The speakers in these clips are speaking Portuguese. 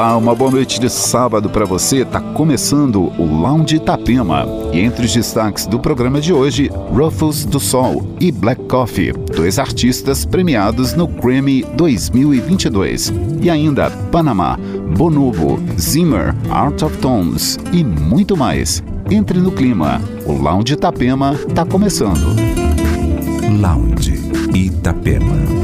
Olá, uma boa noite de sábado para você. Tá começando o Lounge Itapema. E entre os destaques do programa de hoje, Ruffles do Sol e Black Coffee, dois artistas premiados no Grammy 2022. E ainda Panamá, Bonobo, Zimmer, Art of Tones e muito mais. Entre no clima. O Lounge Itapema tá começando. Lounge Itapema.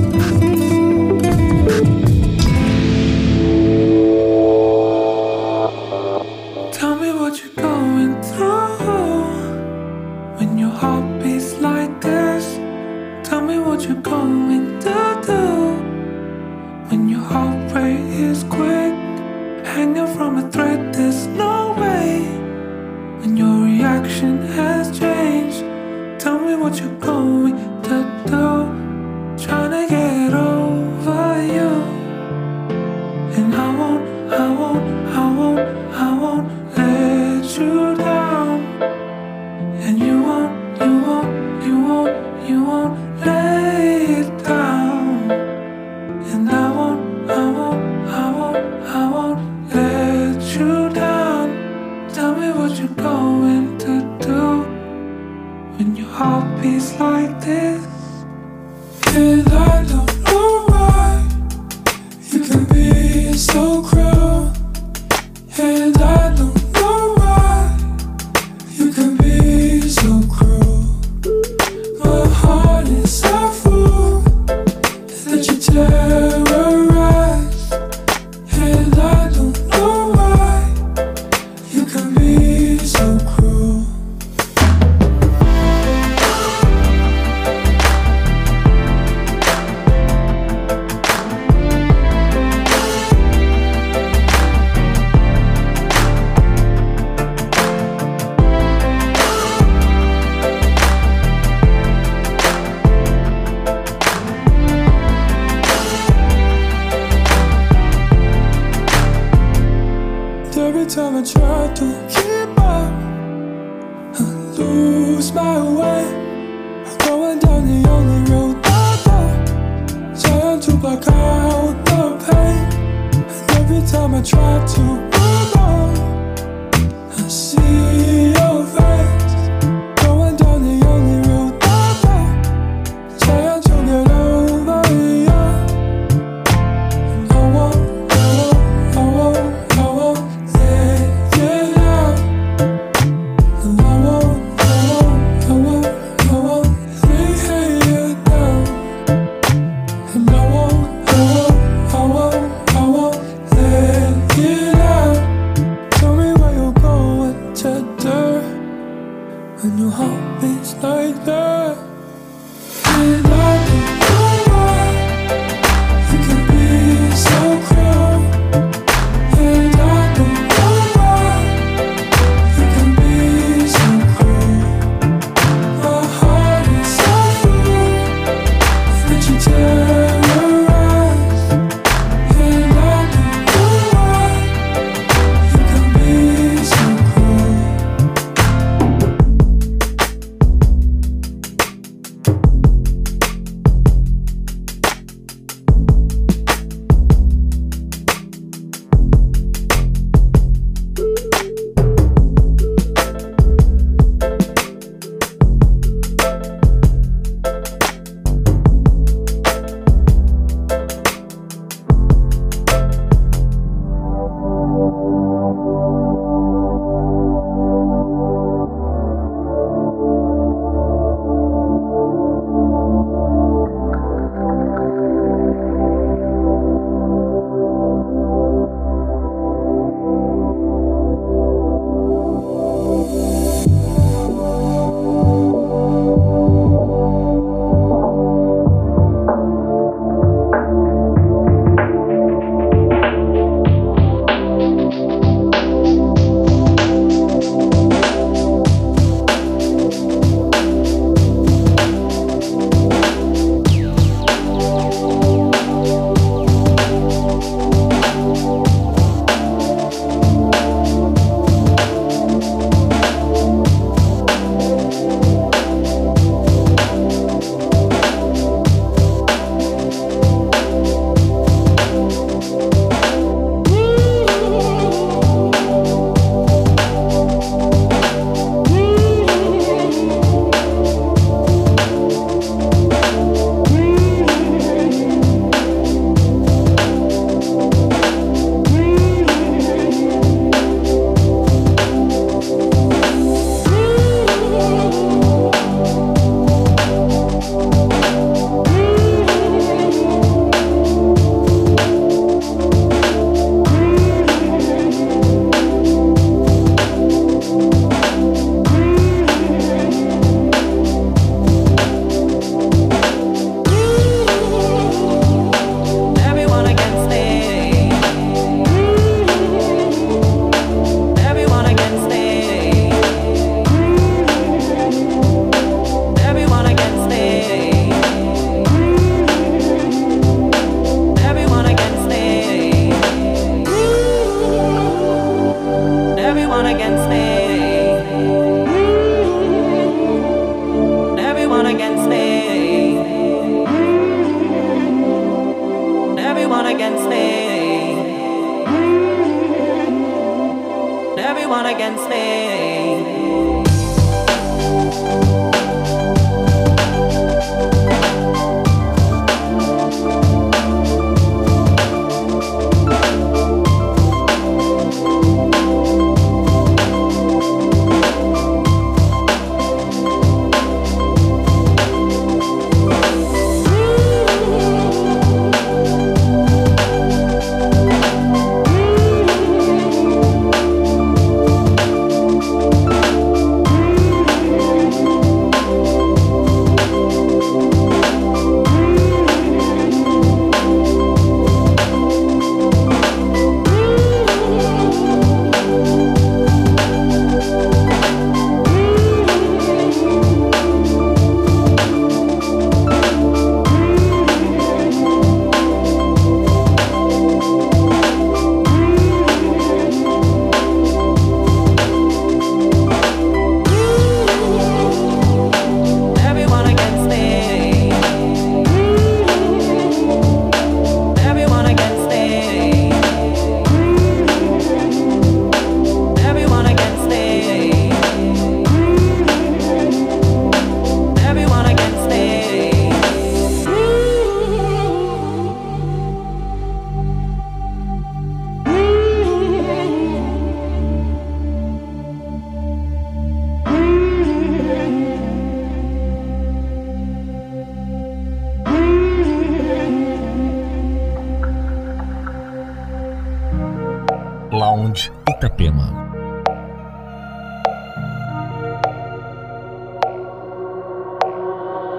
Itapema.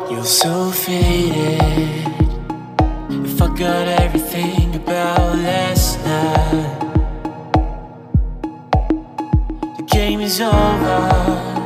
You're so faded. You forgot everything about last night. The game is over.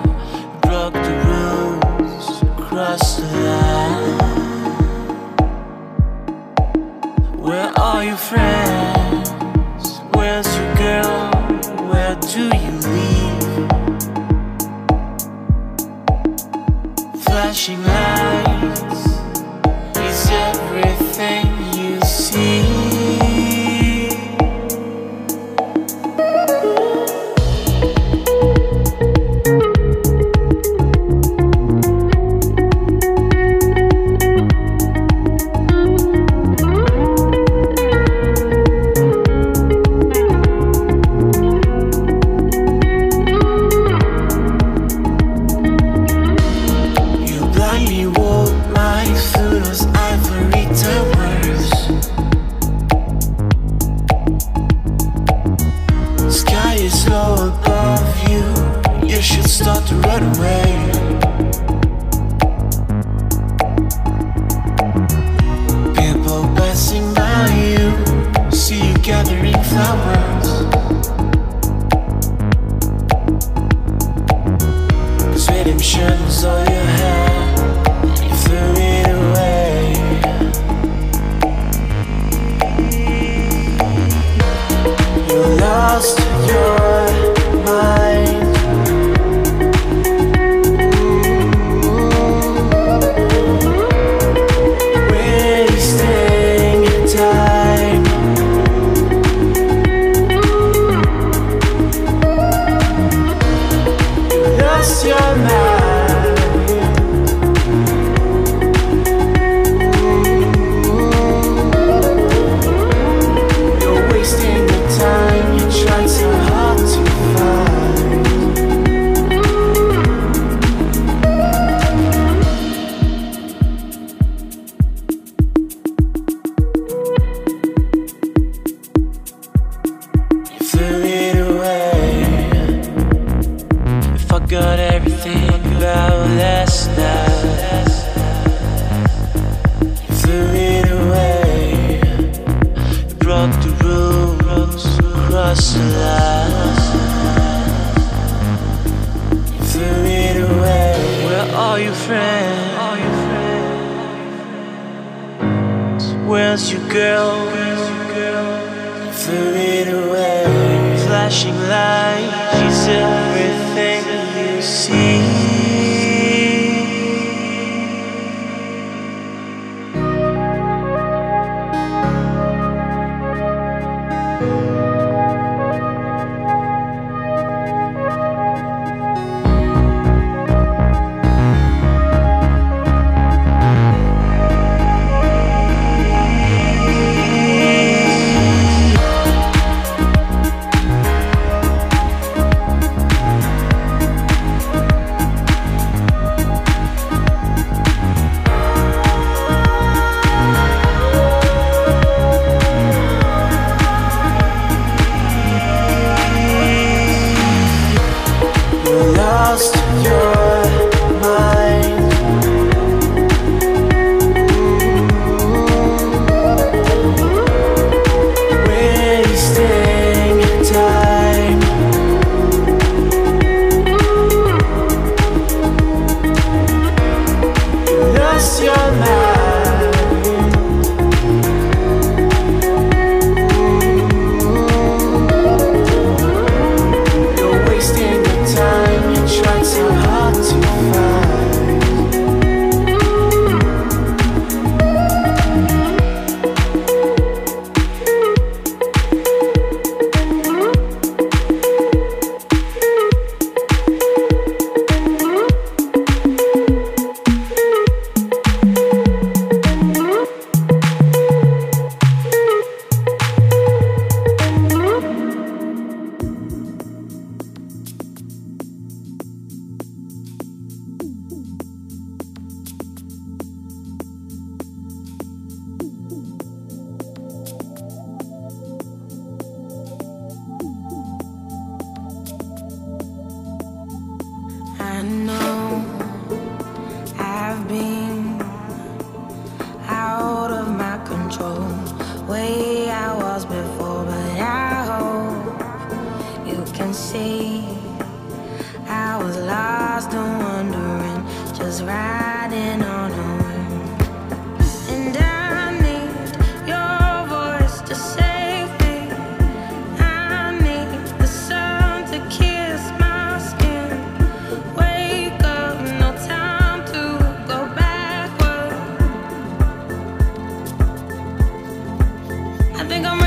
think I'm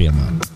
piemēram.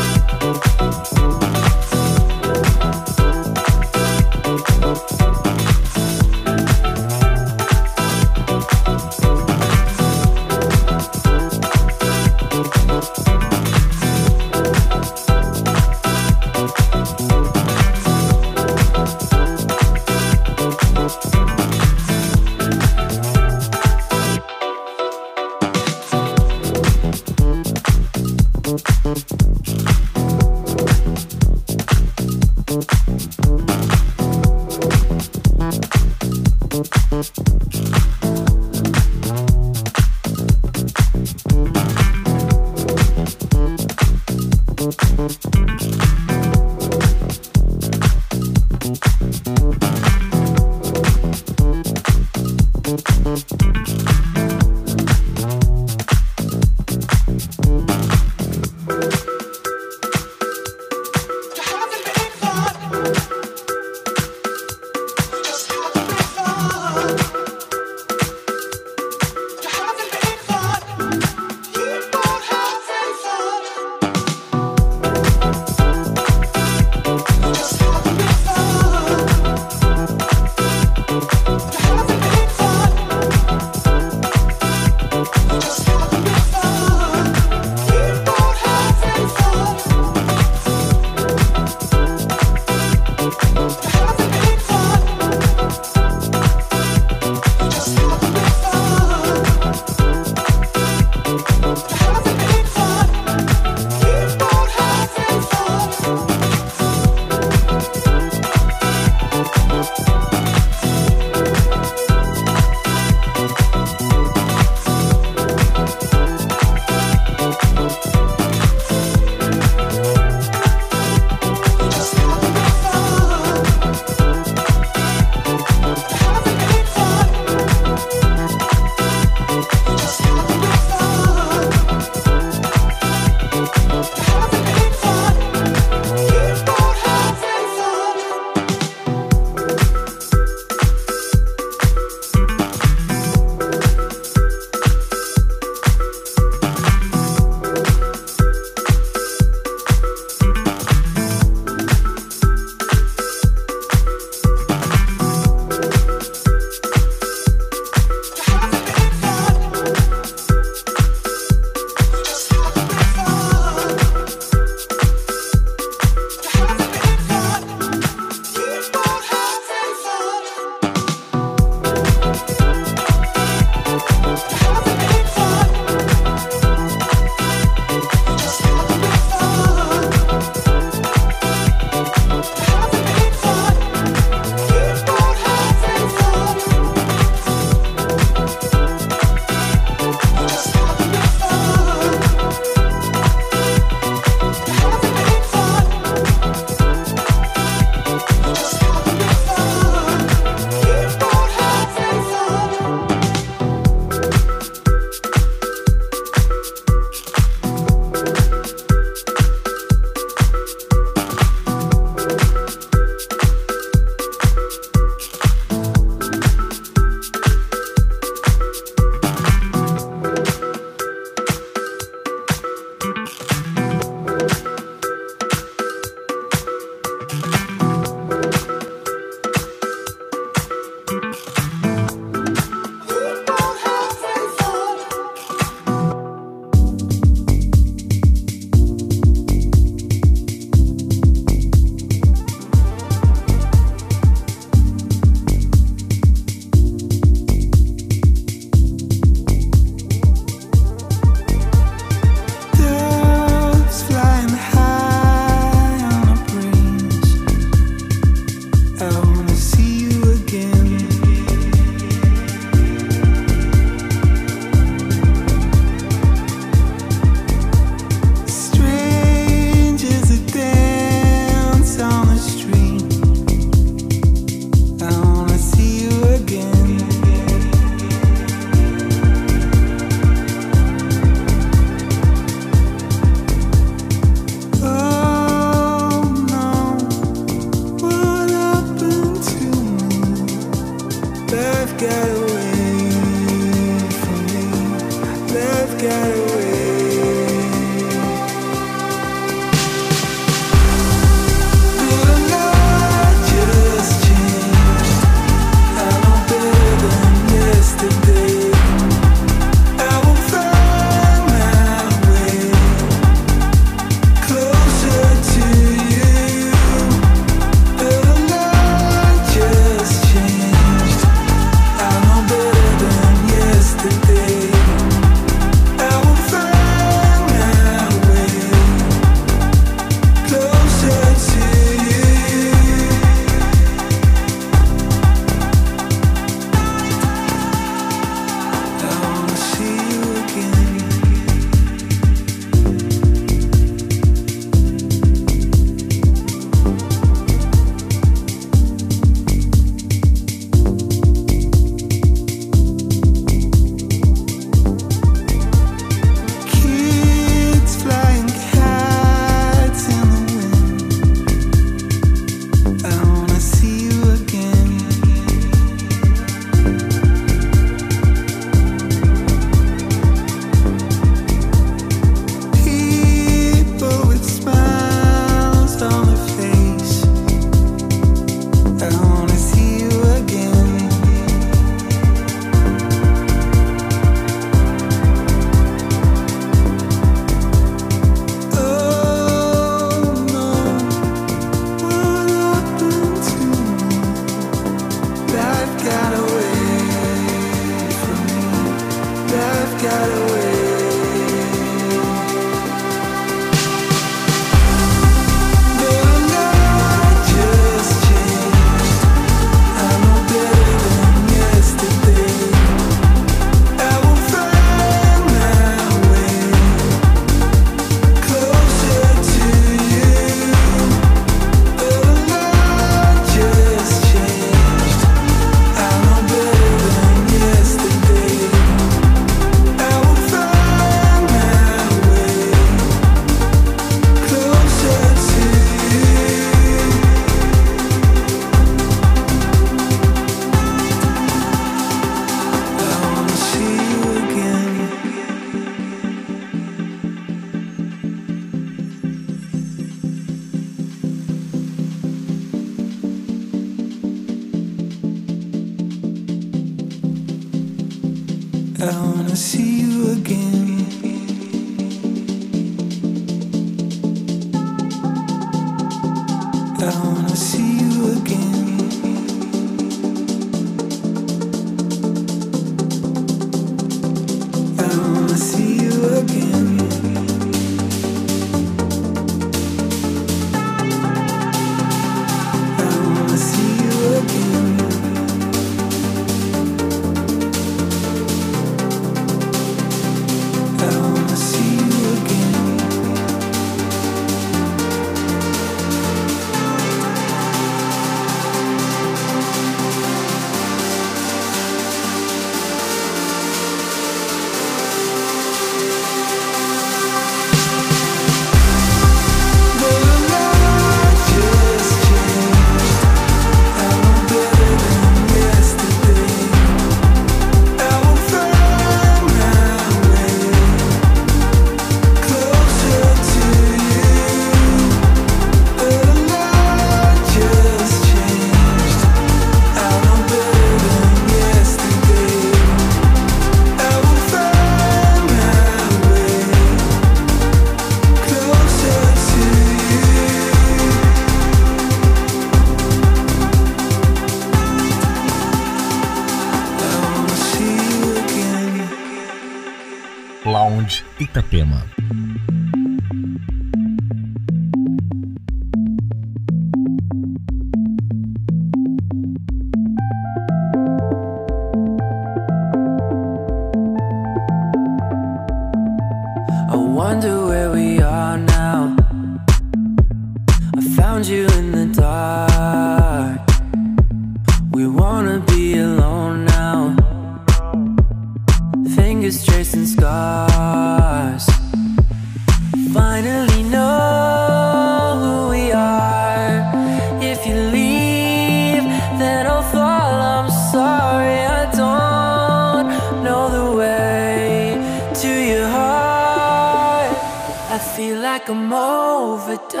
Feel like I'm overdosed,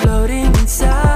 floating inside